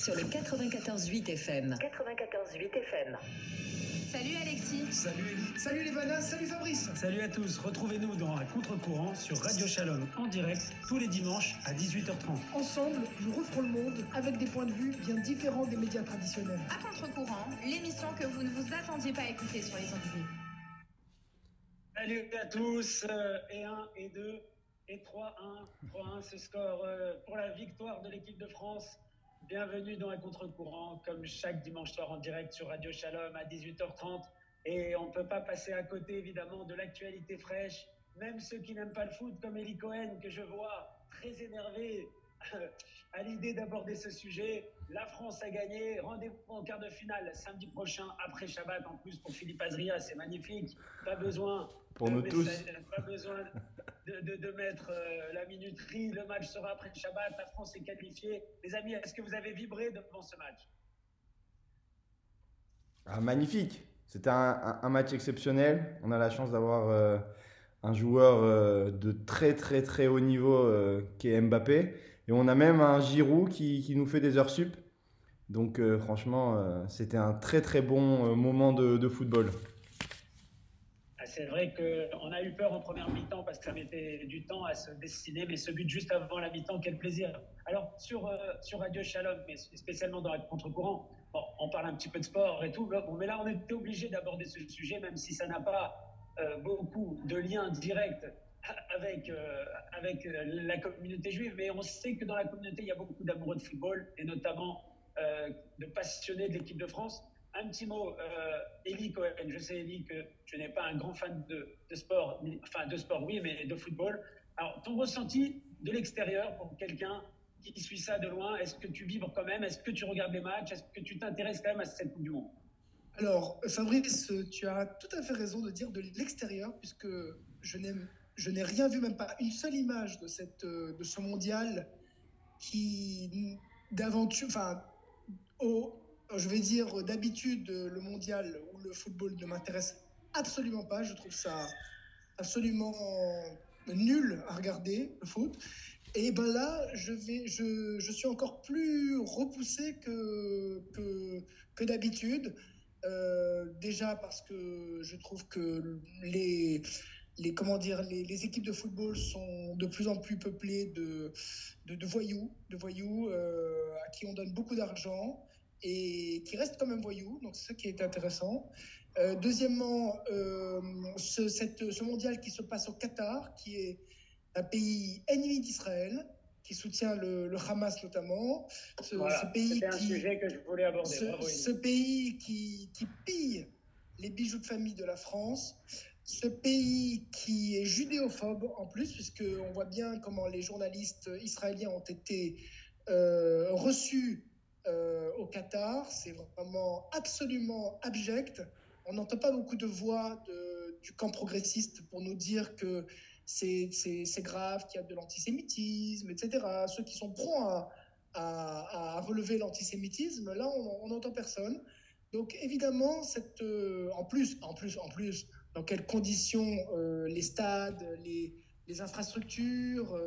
sur le 94.8 FM. 94.8 FM. Salut Alexis. Salut Elie. Salut les Vanas. Salut Fabrice. Salut à tous. Retrouvez-nous dans Un contre-courant sur Radio Shalom en direct tous les dimanches à 18h30. Ensemble, nous referons le monde avec des points de vue bien différents des médias traditionnels. À contre-courant, l'émission que vous ne vous attendiez pas à écouter sur les ondes Salut à tous. euh, et 1 et 2 et 3-1. 3-1, ce score euh, pour la victoire de l'équipe de France. Bienvenue dans un contre-courant, comme chaque dimanche soir en direct sur Radio Shalom à 18h30. Et on ne peut pas passer à côté, évidemment, de l'actualité fraîche. Même ceux qui n'aiment pas le foot, comme Eli Cohen, que je vois très énervé à l'idée d'aborder ce sujet. La France a gagné. Rendez-vous en quart de finale samedi prochain, après Shabbat, en plus pour Philippe Azria. C'est magnifique. Pas besoin. Pour nous tous. Pas besoin de, mettre euh, la minuterie. Le match sera après Shabbat. La France est qualifiée. Les amis, est-ce que vous avez vibré devant ce match? Ah, magnifique. C'était un, match exceptionnel. On a la chance d'avoir euh, un joueur euh, de très très très haut niveau qui est Mbappé. Et on a même un Giroud qui, qui nous fait des heures sup. Donc franchement, c'était un très très bon moment de football. C'est vrai qu'on a eu peur en première mi-temps parce que ça mettait du temps à se dessiner, mais ce but juste avant la mi-temps, quel plaisir. Alors, sur, euh, sur Radio Shalom, mais spécialement dans la contre-courant, bon, on parle un petit peu de sport et tout, mais là, on était obligé d'aborder ce sujet, même si ça n'a pas euh, beaucoup de liens directs avec, euh, avec la communauté juive, mais on sait que dans la communauté, il y a beaucoup d'amoureux de football, et notamment de passionnés de l'équipe de France. Un petit mot, euh, Cohen. Je sais, Eli, que tu n'es pas un grand fan de, sport, enfin de sport, oui, mais de football. Alors, ton ressenti de l'extérieur pour quelqu'un qui suit ça de loin, est-ce que tu vibres quand même? Est-ce que tu regardes les matchs? Est-ce que tu t'intéresses quand même à cette Coupe du Monde? Alors, Fabrice, tu as tout à fait raison de dire de l'extérieur, puisque je je n'ai rien vu, même pas une seule image de, cette, de ce mondial qui, d'aventure, enfin, au- je vais dire d'habitude, le mondial ou le football ne m'intéresse absolument pas. Je trouve ça absolument nul à regarder, le foot. Et ben là, je, suis encore plus repoussé que, que, d'habitude. Euh, déjà parce que je trouve que les, les, comment dire, les, équipes de football sont de plus en plus peuplées de, de, de voyous, de voyous euh, à qui on donne beaucoup d'argent et qui restent quand même voyous. Donc c'est ça qui est intéressant. Euh, deuxièmement, euh, ce, cette, ce mondial qui se passe au Qatar, qui est un pays ennemi d'Israël, qui soutient le, le Hamas notamment. Ce, Voilà, ce pays un qui, sujet que je voulais aborder. ce, Bravo, ce pays qui, qui pille les bijoux de famille de la France, ce pays qui est judéophobe en plus, puisqu'on voit bien comment les journalistes israéliens ont été euh, reçus euh, au Qatar. C'est vraiment absolument abject. On n'entend pas beaucoup de voix du camp progressiste pour nous dire que c'est grave, qu'il y a de l'antisémitisme, etc. Ceux qui sont prompts à, relever l'antisémitisme, là, on n'entend personne. Donc, évidemment, euh, en, plus, en, plus, en plus, dans quelles conditions euh, les stades, les, infrastructures,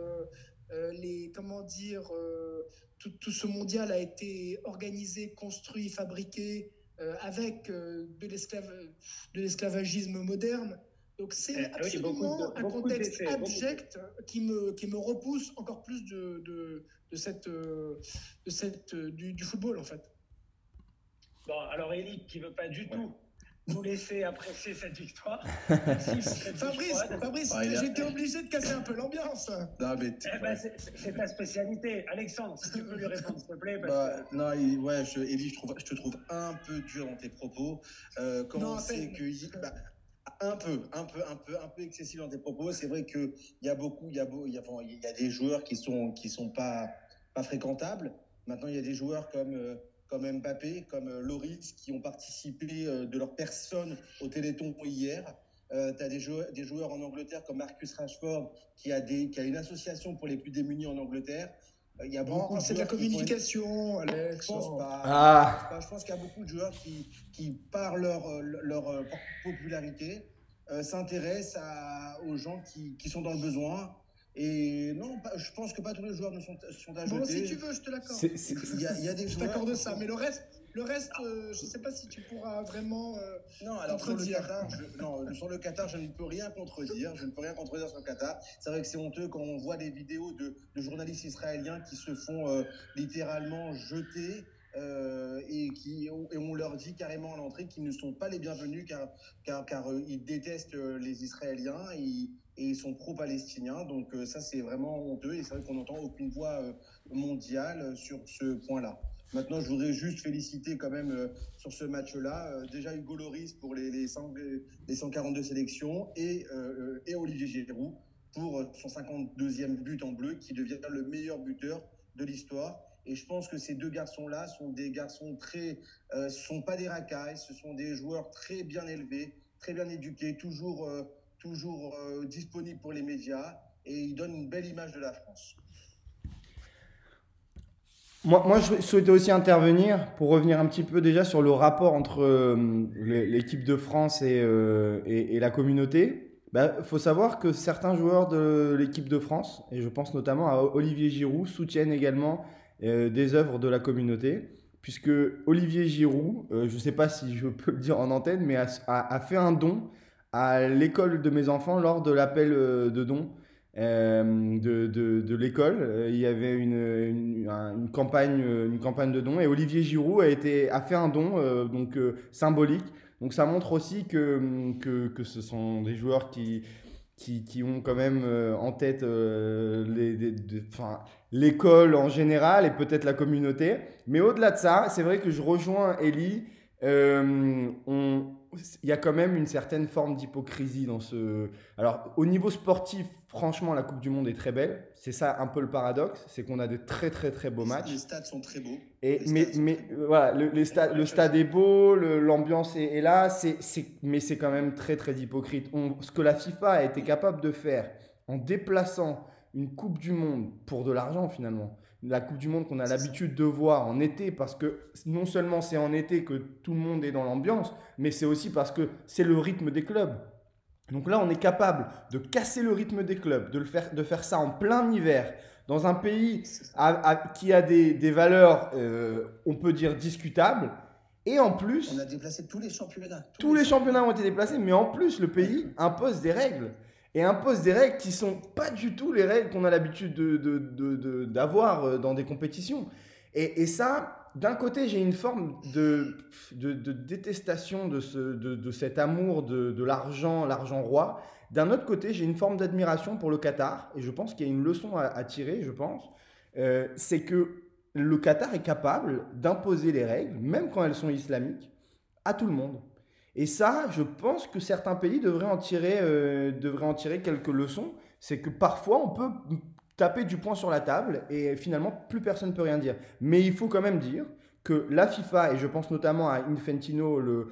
les, comment dire, euh, tout, tout ce mondial a été organisé, construit, fabriqué euh, avec euh, de l'esclavagisme moderne. Donc, c'est Eh, oui, absolument de- un contexte abject qui me, qui me repousse encore plus de, de, de cette, euh, de cette, euh, du, du football, en fait. Bon, alors Eli, qui veut pas du tout nous laisser apprécier cette victoire. Si, cette Fabrice, victoire, Fabrice Ah, a- j'étais obligé de casser un peu l'ambiance. Non, mais t- eh ben, c'est- ta spécialité. Alexandre, si tu peux lui répondre, s'il te plaît. Parce bah, non, il- ouais, je, Elie, je, trouve, je te trouve un peu dur dans tes propos. Euh, comment c'est que il- bah, un peu, un peu, un peu, un peu excessif dans tes propos. C'est vrai que il y a beaucoup, il y a, beau- il y a, bon, il y a des joueurs qui sont, qui sont pas, pas fréquentables. Maintenant, il y a des joueurs comme euh, comme Mbappé, comme euh, Loris, qui ont participé euh, de leur personne au Téléthon hier. Euh, tu as des joueurs, des joueurs en Angleterre comme Marcus Rashford, qui a, des, qui a une association pour les plus démunis en Angleterre. Euh, Il y a beaucoup c'est de la communication, Alex. Je pense pas. Ah. Je pense pas. Je pense qu'il y a beaucoup de joueurs qui, qui par leur, leur popularité, euh, s'intéressent aux gens qui, qui sont dans le besoin. Et non, pas- je pense que pas tous les joueurs ne sont, sont à Bon, si tu veux, je te l'accorde. Il y a, y a des Je joueurs. t'accorde ça, mais le reste, le reste, euh, je sais pas si tu pourras vraiment. euh, Non, alors sur le. Qatar, je, non, sur le Qatar, je ne peux rien contredire. Je ne peux rien contredire sur le Qatar. C'est vrai que c'est honteux quand on voit des vidéos de, de journalistes israéliens qui se font euh, littéralement jeter. euh, et, qui, et on leur dit carrément à l'entrée qu'ils ne sont pas les bienvenus car, car, car ils détestent les Israéliens et, et ils sont pro-palestiniens. Donc euh, ça, c'est vraiment honteux et c'est vrai qu'on n'entend aucune voix euh, mondiale euh, sur ce point-là. Maintenant, je voudrais juste féliciter quand même sur ce match-là, déjà Hugo Loris pour les, les, 100 les 142 sélections et, Olivier Giroud pour son 52e but en bleu qui devient le meilleur buteur de l'histoire. Et je pense que ces deux garçons-là sont des garçons très, euh, sont pas des racailles, ce sont des joueurs très bien élevés, très bien éduqués, toujours, toujours euh, disponibles pour les médias et ils donnent une belle image de la France. Moi, moi, je souhaitais aussi intervenir pour revenir un petit peu déjà sur le rapport entre euh, l'é- l'équipe de France et, euh, et, la communauté. Il faut savoir que certains joueurs de l'équipe de France, et je pense notamment à Olivier Giroud, soutiennent également des œuvres de la communauté, puisque Olivier Giroud, je ne sais pas si je peux le dire en antenne, mais a- a fait un don à l'école de mes enfants lors de l'appel euh, de dons euh, de, de, de l'école. Euh, Il y avait une, une, un- une campagne, une campagne de dons et Olivier Giroud a, été, a fait un don donc, symbolique. Donc ça montre aussi que, que, que ce sont des joueurs qui, qui, qui ont quand même en tête euh, l'école en général et peut-être la communauté. Mais au-delà de ça, c'est vrai que je rejoins Ellie. Il y a quand même une certaine forme d'hypocrisie dans ce. Alors, au niveau sportif, franchement, la Coupe du Monde est très belle. C'est ça un peu le paradoxe, c'est qu'on a de très très très beaux matchs. Les stades sont très beaux. Et, mais beaux. voilà, le, les le stade est beau, l'ambiance est, est là, c'est, c'est, mais c'est quand même très très hypocrite. On- ce que la FIFA a été capable de faire en déplaçant une Coupe du Monde pour de l'argent finalement, la Coupe du Monde qu'on a l'habitude de voir en été, parce que non seulement c'est en été que tout le monde est dans l'ambiance, mais c'est aussi parce que c'est le rythme des clubs. Donc là, on est capable de casser le rythme des clubs, de, le faire, de faire ça en plein hiver, dans un pays à- à- qui a des, des valeurs, euh, on peut dire, discutables. Et en plus, On a déplacé tous les championnats. tous les championnats ont été déplacés, mais en plus, le pays impose des règles. Et impose des règles qui sont pas du tout les règles qu'on a l'habitude de- de- d'avoir euh, dans des compétitions. Et, ça, d'un côté, j'ai une forme de, détestation de, ce, de, cet amour de, l'argent, l'argent roi. D'un autre côté, j'ai une forme d'admiration pour le Qatar. Et je pense qu'il y a une leçon à, à tirer, je pense. Euh, c'est que le Qatar est capable d'imposer les règles, même quand elles sont islamiques, à tout le monde. Et ça, je pense que certains pays devraient en tirer, euh, devraient en tirer quelques leçons. C'est que parfois, on peut taper du poing sur la table et finalement, plus personne ne peut rien dire. Mais il faut quand même dire que la FIFA, et je pense notamment à Infantino, le,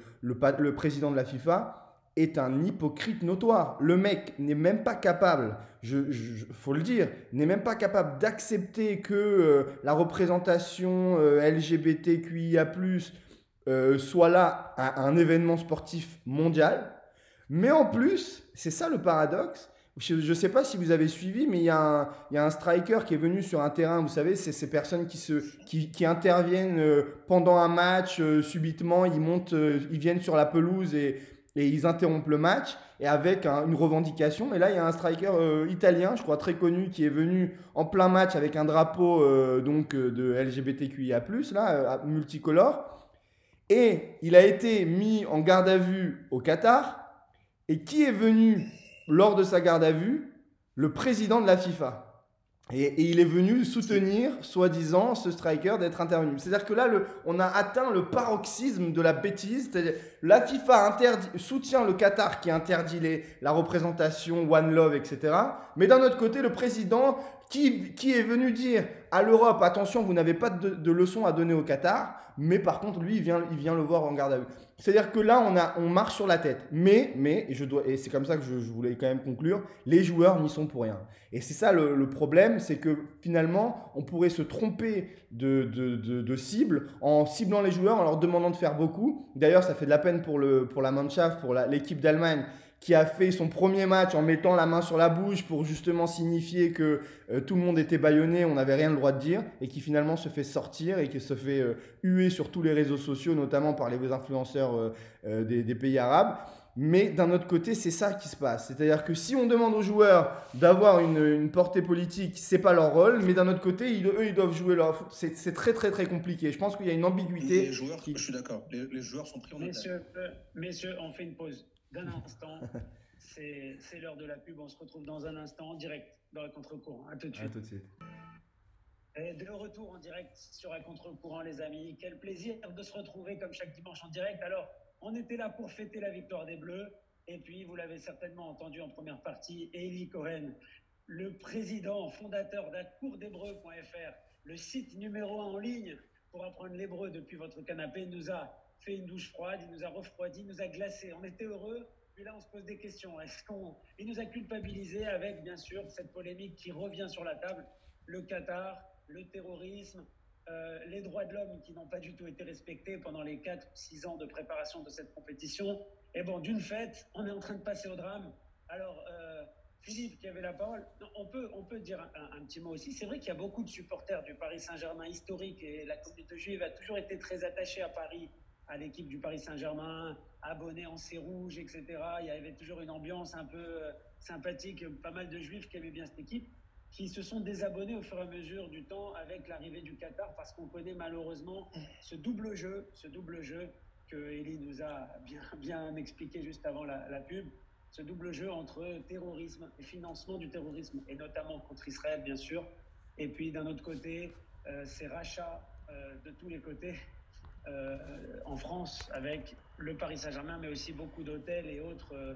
président de la FIFA, est un hypocrite notoire. Le mec n'est même pas capable, je, je- faut le dire, n'est même pas capable d'accepter que euh, la représentation euh, LGBTQIA+, euh, soit là un événement sportif mondial. Mais en plus, c'est ça le paradoxe. Je ne sais pas si vous avez suivi, mais il y, a un- il y a un striker qui est venu sur un terrain. Vous savez, c'est ces personnes qui, se, qui, interviennent euh, pendant un match, euh, subitement, ils montent, ils viennent sur la pelouse et, et ils interrompent le match et avec un- une revendication. Et là, il y a un striker italien, je crois très connu, qui est venu en plein match avec un drapeau donc de LGBTQIA+, là, multicolore. Et il a été mis en garde à vue au Qatar. Et qui est venu lors de sa garde à vue? Le président de la FIFA. Et, il est venu soutenir, soi-disant, ce striker d'être intervenu. C'est-à-dire que là, on a atteint le paroxysme de la bêtise. La FIFA soutient le Qatar qui interdit les, la représentation One Love, etc. Mais d'un autre côté, le président qui, est venu dire à l'Europe, attention, vous n'avez pas de, de leçons à donner au Qatar, mais par contre, lui, il vient, il vient le voir en garde à vue. C'est-à-dire que là, on, marche sur la tête. Mais, mais et, c'est comme ça que je, voulais quand même conclure, les joueurs n'y sont pour rien. Et c'est ça le, problème, c'est que finalement, on pourrait se tromper de, cible en ciblant les joueurs, en leur demandant de faire beaucoup. D'ailleurs, ça fait de la peine pour, le, pour la Mannschaft, pour l'équipe d'Allemagne, qui a fait son premier match en mettant la main sur la bouche pour justement signifier que euh, tout le monde était bâillonné, on n'avait rien le droit de dire, et qui finalement se fait sortir et qui se fait euh, huer sur tous les réseaux sociaux, notamment par les influenceurs euh, des, des, pays arabes. Mais d'un autre côté, c'est ça qui se passe. C'est-à-dire que si on demande aux joueurs d'avoir une, une, portée politique, c'est pas leur rôle, mais d'un autre côté, ils, eux, ils doivent jouer leur. C'est très, très, très compliqué. Je pense qu'il y a une ambiguïté. Les joueurs, je suis d'accord. Les, les, joueurs sont pris en messieurs, messieurs, on fait une pause d'un instant. C'est l'heure de la pub. On se retrouve dans un instant en direct dans la contre-courant. À tout de suite. À tout de suite. Et de retour en direct sur la contre-courant, les amis. Quel plaisir de se retrouver comme chaque dimanche en direct. Alors, on était là pour fêter la victoire des Bleus. Et puis, vous l'avez certainement entendu en première partie, Eli Cohen, le président fondateur d'Accourdhébreu.fr, le site numéro un en ligne pour apprendre l'hébreu depuis votre canapé, nous a fait une douche froide, il nous a refroidi, nous a glacé. On était heureux, puis là on se pose des questions. Est-ce qu'on, il nous a culpabilisé avec bien sûr cette polémique qui revient sur la table, le Qatar, le terrorisme, euh, les droits de l'homme qui n'ont pas du tout été respectés pendant les 4 ou 6 ans de préparation de cette compétition. Et bon, d'une fête, on est en train de passer au drame. Alors, euh, Philippe qui avait la parole, on peut, on peut dire un, un petit mot aussi. C'est vrai qu'il y a beaucoup de supporters du Paris Saint-Germain historique et la communauté juive a toujours été très attachée à Paris à l'équipe du Paris Saint-Germain, abonné en C rouge, etc. Il y avait toujours une ambiance un peu euh, sympathique, pas mal de juifs qui aimaient bien cette équipe, qui se sont désabonnés au fur et à mesure du temps avec l'arrivée du Qatar, parce qu'on connaît malheureusement ce double jeu, ce double jeu que Elie nous a bien, expliqué juste avant la, pub, ce double jeu entre terrorisme et financement du terrorisme, et notamment contre Israël, bien sûr, et puis d'un autre côté, euh, ces rachats euh, de tous les côtés en France avec le Paris Saint-Germain, mais aussi beaucoup d'hôtels et autres euh,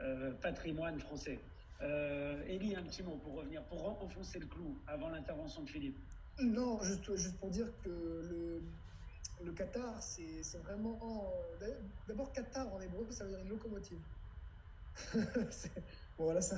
euh, patrimoines français. Euh, Elie, un petit mot pour revenir, pour enfoncer le clou avant l'intervention de Philippe. Non, juste, juste pour dire que le, Qatar, c'est vraiment. D'abord, Qatar en hébreu, ça veut dire une locomotive. bon, voilà, ça,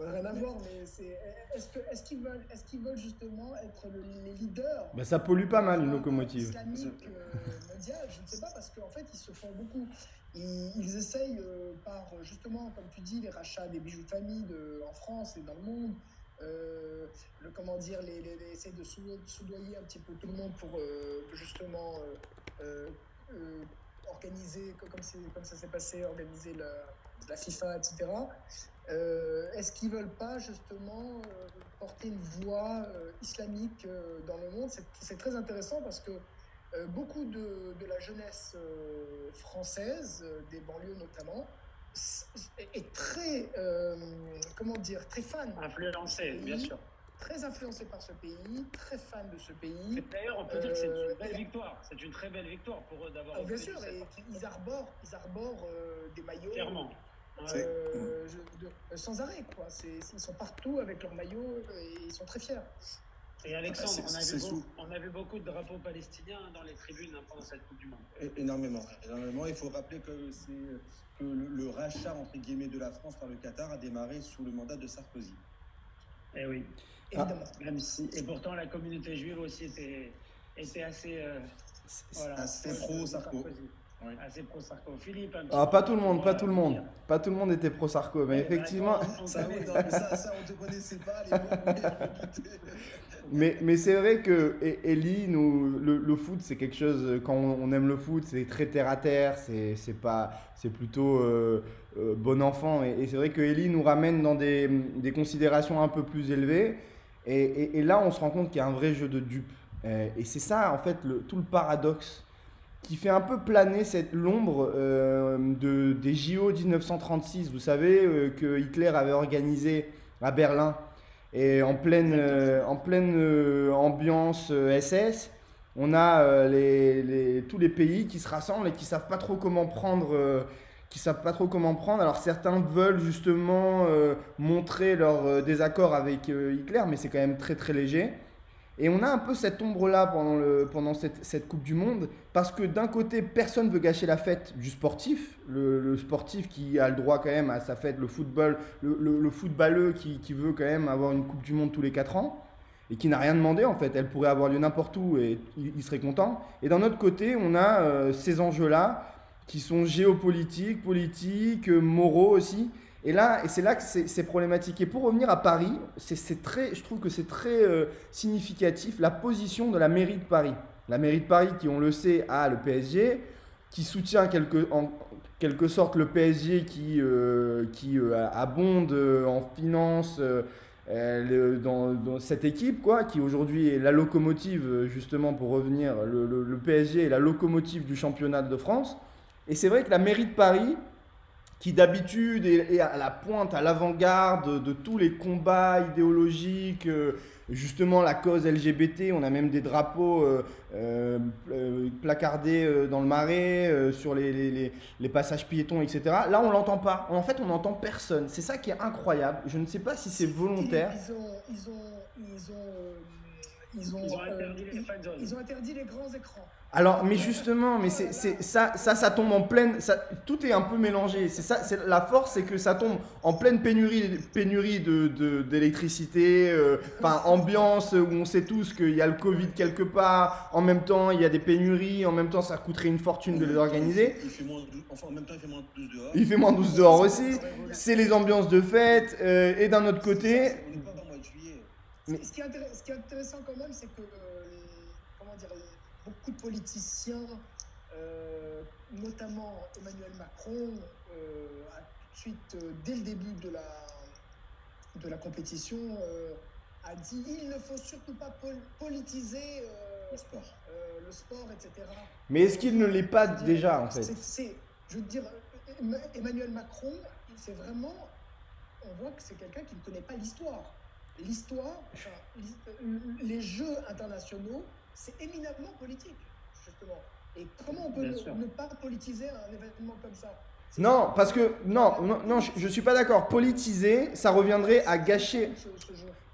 rien à voir, mais c'est. Est-ce qu'ils est qu veulent, est qu'ils veulent justement être le, les leaders bah, Ça pollue pas mal une locomotive. Islamique euh, mondiale, je ne sais pas, parce qu'en fait, ils se font beaucoup. Ils, ils essayent euh, par, justement, comme tu dis, les rachats des bijoux de famille de, en France et dans le monde. Euh, le comment dire, les, les, les essayer de soudoyer un petit peu tout le monde pour euh, justement euh, organiser, comme, comme ça s'est passé, organiser la, la FIFA, etc. Euh, Est-ce qu'ils veulent pas justement euh, porter une voix euh, islamique dans le monde? C'est très intéressant parce que beaucoup de, de, la jeunesse française, des banlieues notamment, est très, comment dire, très fan. Influencé, bien sûr. Très influencé par ce pays, très fan de ce pays. D'ailleurs, on peut dire que c'est une belle victoire. C'est une très belle victoire pour eux d'avoir. Ah, bien sûr, et ils arborent, ils arborent des maillots. Clairement. Euh, je, de, sans arrêt, quoi. ils sont partout avec leur maillot et ils sont très fiers. Et Alexandre, on, a vu beaucoup, on a vu beaucoup de drapeaux palestiniens dans les tribunes pendant cette Coupe du Monde. Énormément. énormément. Il faut rappeler que, que le, le, rachat entre guillemets de la France par le Qatar a démarré sous le mandat de Sarkozy. Eh oui. Évidemment. Ah, même si, et pourtant, la communauté juive aussi était, était assez, euh, voilà, assez pro Sarko. Oui. Assez pro Sarko. Philippe. Ah, pas tout le monde, pas tout le monde. Pas tout le monde était pro Sarko, mais, mais effectivement. Ça, oui, non, mais ça, ça, on te connaissait pas, les mots. mais mais c'est vrai que Ellie, nous, le, le foot, c'est quelque chose. Quand on aime le foot, c'est très terre à terre. C'est pas, c'est plutôt euh, euh, bon enfant. Et, et c'est vrai que Ellie nous ramène dans des, des considérations un peu plus élevées. Et, là, on se rend compte qu'il y a un vrai jeu de dupes. Et c'est ça, en fait, tout le paradoxe qui fait un peu planer cette l'ombre euh, de, des JO 1936. Vous savez euh, que Hitler avait organisé à Berlin et en pleine, euh, ambiance SS, on a tous les pays qui se rassemblent et qui savent pas trop comment prendre. Qui savent pas trop comment prendre. Alors certains veulent justement montrer leur désaccord avec Hitler, mais c'est quand même très très léger. Et on a un peu cette ombre-là pendant, le, pendant cette, cette, Coupe du Monde, parce que d'un côté, personne ne veut gâcher la fête du sportif, le, sportif qui a le droit quand même à sa fête, le football, le, le, le footballeux qui, qui, veut quand même avoir une Coupe du Monde tous les 4 ans, et qui n'a rien demandé en fait, elle pourrait avoir lieu n'importe où et il, serait content. Et d'un autre côté, on a euh, ces enjeux-là qui sont géopolitiques, politiques, euh, moraux aussi. Et là, et c'est là que c'est problématique. Et pour revenir à Paris, c'est très, je trouve que c'est très euh, significatif la position de la mairie de Paris. La mairie de Paris, qui on le sait, a le PSG, qui soutient quelque, en quelque sorte le PSG, qui, euh, qui abonde en finance dans, cette équipe, quoi, qui aujourd'hui est la locomotive, justement pour revenir, le, le PSG est la locomotive du championnat de France. Et c'est vrai que la mairie de Paris, qui d'habitude est à la pointe, à l'avant-garde de tous les combats idéologiques, euh, justement la cause LGBT, on a même des drapeaux euh, euh, placardés dans le marais, sur les, les, passages piétons, etc. Là, on l'entend pas. En fait, on n'entend personne. C'est ça qui est incroyable. Je ne sais pas si c'est volontaire. Ils ont, ils ont, ils ont, ils ont, ils ont, interdit, les ils ont interdit les grands écrans. Alors, mais justement, mais c'est, ça, ça, ça tombe en pleine. Ça, tout est un peu mélangé. C'est ça, c'est la force, c'est que ça tombe en pleine pénurie, pénurie de, d'électricité. Euh, enfin, ambiance où on sait tous qu'il y a le Covid quelque part. En même temps, il y a des pénuries. En même temps, ça coûterait une fortune de les organiser. Il fait moins, enfin, en même temps, il fait moins 12 dehors. Il fait moins 12 dehors aussi. C'est les ambiances de fête. Euh, et d'un autre côté. Mais... Ce, qui est ce qui est intéressant quand même, c'est que. Euh, comment dire beaucoup de politiciens, euh, notamment Emmanuel Macron, euh, a tout de suite, dès le début de la, de la compétition, a dit il ne faut surtout pas politiser le sport. le sport, etc. Mais est-ce qu'il ne l'est pas déjà, en fait? Je veux dire, Emmanuel Macron, c'est vraiment. On voit que c'est quelqu'un qui ne connaît pas l'histoire. L'histoire, les jeux internationaux, c'est éminemment politique, justement. Et comment on peut ne, pas politiser un événement comme ça? Non, parce que non, non, non je, ne suis pas d'accord. Politiser, ça reviendrait à gâcher.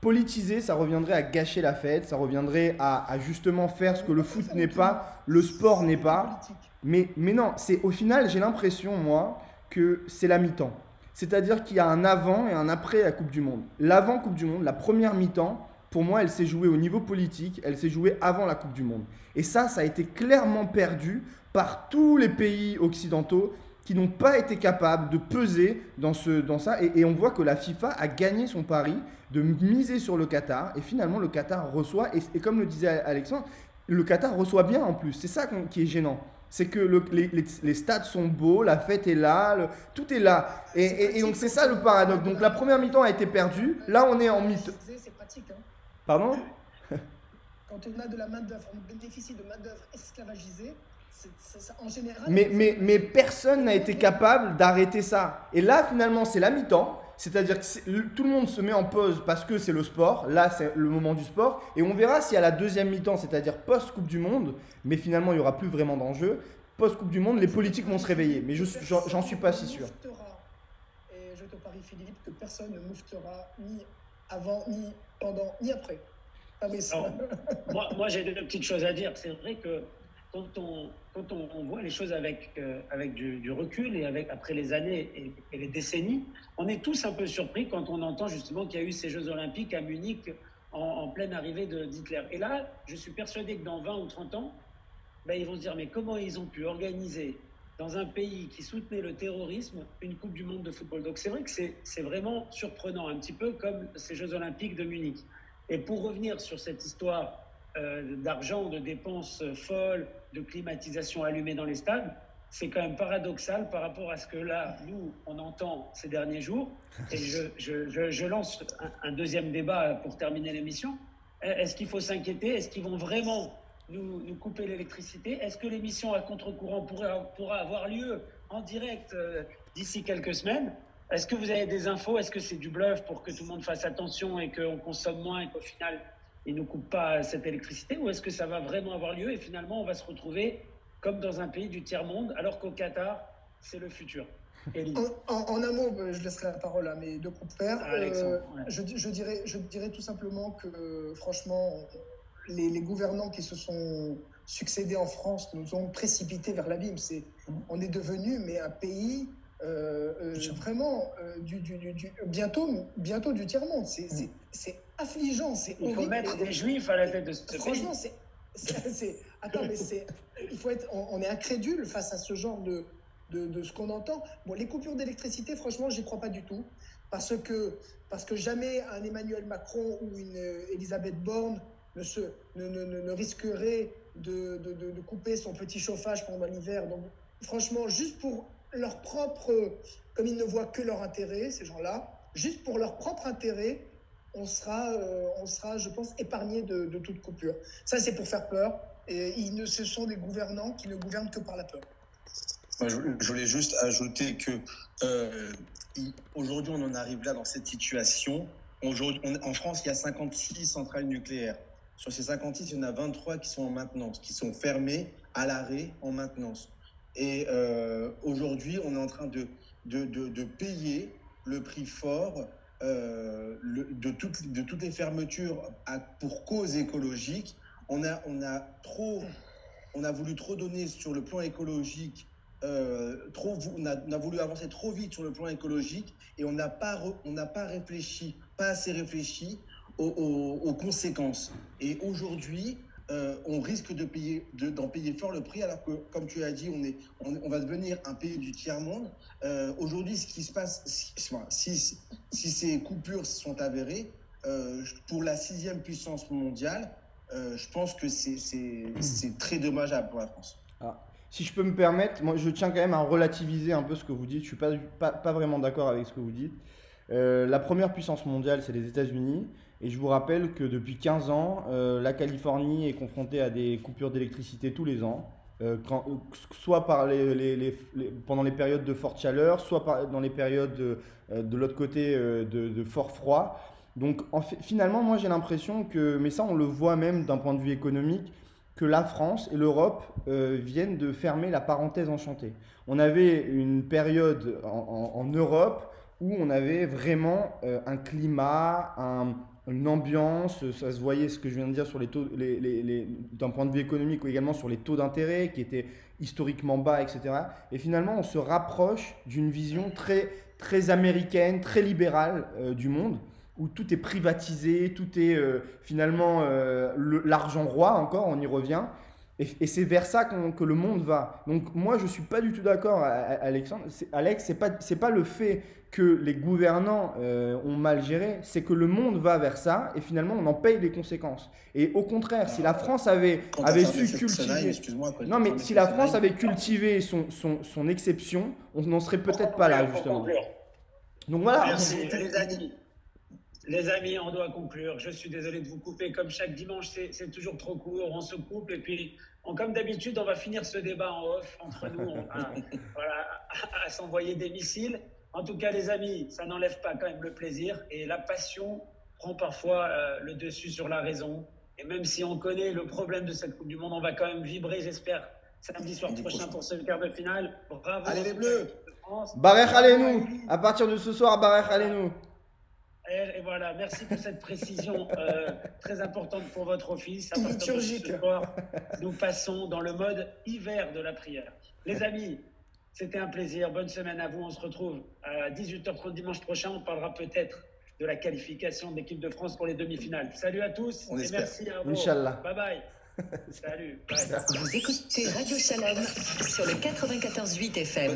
Politiser, ça reviendrait à gâcher la fête, ça reviendrait à, à justement faire ce que le foot n'est pas, le sport n'est pas. Mais, mais non, c'est au final, j'ai l'impression moi que c'est la mi-temps. C'est-à-dire qu'il y a un avant et un après la Coupe du Monde. L'avant Coupe du Monde, la première mi-temps, pour moi, elle s'est jouée au niveau politique, elle s'est jouée avant la Coupe du Monde. Et ça, ça a été clairement perdu par tous les pays occidentaux qui n'ont pas été capables de peser dans, ce, dans ça. Et, on voit que la FIFA a gagné son pari de miser sur le Qatar. Et finalement, le Qatar reçoit, et, comme le disait Alexandre, le Qatar reçoit bien en plus. C'est ça qui est gênant. C'est que les, les, stades sont beaux, la fête est là, tout est là. Et, donc c'est ça le paradoxe. Donc la première mi-temps a été perdue. Là, on est en mi-temps. C'est pratique. Hein. Pardon? Quand on a de la main-d'œuvre, on bénéficie de main-d'œuvre esclavagisée, en général. Mais, mais, mais personne n'a été capable d'arrêter ça. Et là, finalement, c'est la mi-temps. C'est-à-dire que tout le monde se met en pause parce que c'est le sport. Là, c'est le moment du sport. Et on verra si à la deuxième mi-temps, c'est-à-dire post-Coupe du Monde, mais finalement, il n'y aura plus vraiment d'enjeu. Post-Coupe du Monde, les politiques vont se réveiller. Mais j'en suis pas si sûr. Et je te parie, Philippe, que personne ne moufera ni avant, ni pendant, ni après. Ah moi, moi j'ai deux petites choses à dire. C'est vrai que quand on, voit les choses avec, euh, avec du, recul et avec, après les années et, les décennies, on est tous un peu surpris quand on entend justement qu'il y a eu ces Jeux Olympiques à Munich en, pleine arrivée d'Hitler. Et là, je suis persuadé que dans 20 ou 30 ans, ben, ils vont se dire mais comment ils ont pu organiser dans un pays qui soutenait le terrorisme une Coupe du Monde de football? Donc c'est vrai que c'est vraiment surprenant, un petit peu comme ces Jeux olympiques de Munich. Et pour revenir sur cette histoire euh, d'argent, de dépenses folles, de climatisation allumée dans les stades, c'est quand même paradoxal par rapport à ce que là, nous, on entend ces derniers jours. Et je, lance un, deuxième débat pour terminer l'émission. Est-ce qu'il faut s'inquiéter? Est-ce qu'ils vont vraiment nous, couper l'électricité? Est-ce que l'émission à contre-courant pourra, pourra, avoir lieu en direct euh, d'ici quelques semaines? Est-ce que vous avez des infos? Est-ce que c'est du bluff pour que tout le monde fasse attention et qu'on consomme moins et qu'au final, ils ne nous coupent pas cette électricité Ou est-ce que ça va vraiment avoir lieu et finalement, on va se retrouver comme dans un pays du tiers-monde alors qu'au Qatar, c'est le futur? En, en, un mot, je laisserai la parole à mes deux compères. Ah, euh, je, je, dirais, je dirais tout simplement que, franchement, les, gouvernants qui se sont succédés en France nous ont précipités vers l'abîme. C'est, on est devenu mais un pays euh, euh, vraiment euh, du, bientôt, bientôt du tiers monde. C'est, c'est, affligeant, c'est Il faut mettre des juifs à la tête de ce Franchement, c'est, attends, mais c'est, il faut être, on, est incrédule face à ce genre de, de, de ce qu'on entend. Bon, les coupures d'électricité, franchement, j'y crois pas du tout. Parce que, parce que jamais un Emmanuel Macron ou une euh, Elisabeth Borne ne, se, ne, ne, ne risquerait de, de, de, couper son petit chauffage pendant l'hiver. Donc, franchement, juste pour leur propre, comme ils ne voient que leur intérêt, ces gens-là, juste pour leur propre intérêt, on sera, euh, on sera je pense, épargné de, toute coupure. Ça, c'est pour faire peur. Et ils ne, ce sont des gouvernants qui ne gouvernent que par la peur. Je, voulais juste ajouter que euh, aujourd'hui, on en arrive là dans cette situation. En France, il y a 56 centrales nucléaires. Sur ces 56, il y en a 23 qui sont en maintenance, qui sont fermées à l'arrêt en maintenance. Et euh, aujourd'hui, on est en train de, de, de, payer le prix fort euh, de, toutes, de toutes les fermetures pour cause écologique. On a, on, a trop, on a voulu trop donner sur le plan écologique euh, trop, on a, voulu avancer trop vite sur le plan écologique et on n'a pas, pas réfléchi, pas assez réfléchi aux conséquences. Et aujourd'hui, euh, on risque de payer, d'en payer fort le prix, alors que, comme tu as dit, on, est, on, va devenir un pays du tiers-monde. Euh, aujourd'hui, ce qui se passe, si, ces coupures sont avérées, euh, pour la sixième puissance mondiale, je pense que c'est très dommageable pour la France. Ah. Si je peux me permettre, moi je tiens quand même à relativiser un peu ce que vous dites. Je suis pas, pas, pas vraiment d'accord avec ce que vous dites. Euh, la première puissance mondiale, c'est les États-Unis. Et je vous rappelle que depuis 15 ans, euh, la Californie est confrontée à des coupures d'électricité tous les ans. Euh, soit pendant les périodes de forte chaleur, soit dans les périodes de, l'autre côté de, fort froid. Donc finalement, moi j'ai l'impression que, mais ça on le voit même d'un point de vue économique, que la France et l'Europe viennent de fermer la parenthèse enchantée. On avait une période en Europe où on avait vraiment euh, un climat, un, une ambiance, ça se voyait ce que je viens de dire sur les taux, d'un point de vue économique ou également sur les taux d'intérêt qui étaient historiquement bas, etc. Et finalement, on se rapproche d'une vision très, très américaine, très libérale euh, du monde où tout est privatisé, tout est euh, finalement euh, l'argent roi encore, on y revient. Et, et c'est vers ça qu que le monde va. Donc moi, je ne suis pas du tout d'accord, Alexandre. Alex, ce n'est pas, pas le fait que les gouvernants euh, ont mal géré, c'est que le monde va vers ça et finalement on en paye les conséquences. Et au contraire, si la France avait, avait su cultiver... Non mais si la France avait cultivé son, son, son exception, on n'en serait peut-être pas là justement. Donc voilà. Merci, les amis. Les amis, on doit conclure. Je suis désolé de vous couper. Comme chaque dimanche, c'est toujours trop court. On se coupe et puis, on, comme d'habitude, on va finir ce débat en off entre nous, on, à, voilà, à, à s'envoyer des missiles. En tout cas, les amis, ça n'enlève pas quand même le plaisir et la passion prend parfois euh, le dessus sur la raison. Et même si on connaît le problème de cette Coupe du Monde, on va quand même vibrer, j'espère, samedi soir prochain pour ce quart de finale. Bravo. Allez les Bleus. Barrech allez-nous. À partir de ce soir, Barrech allez-nous. Et, et, voilà, merci pour cette précision euh, très importante pour votre office. À Liturgique. Soir, nous passons dans le mode hiver de la prière. Les amis, c'était un plaisir. Bonne semaine à vous. On se retrouve à 18h30 dimanche prochain. On parlera peut-être de la qualification de l'équipe de France pour les demi-finales. Salut à tous On et espère. merci à vous. Inch'Allah. Bye bye. Salut. Bye. Vous écoutez Radio Shalom sur le 94.8 FM.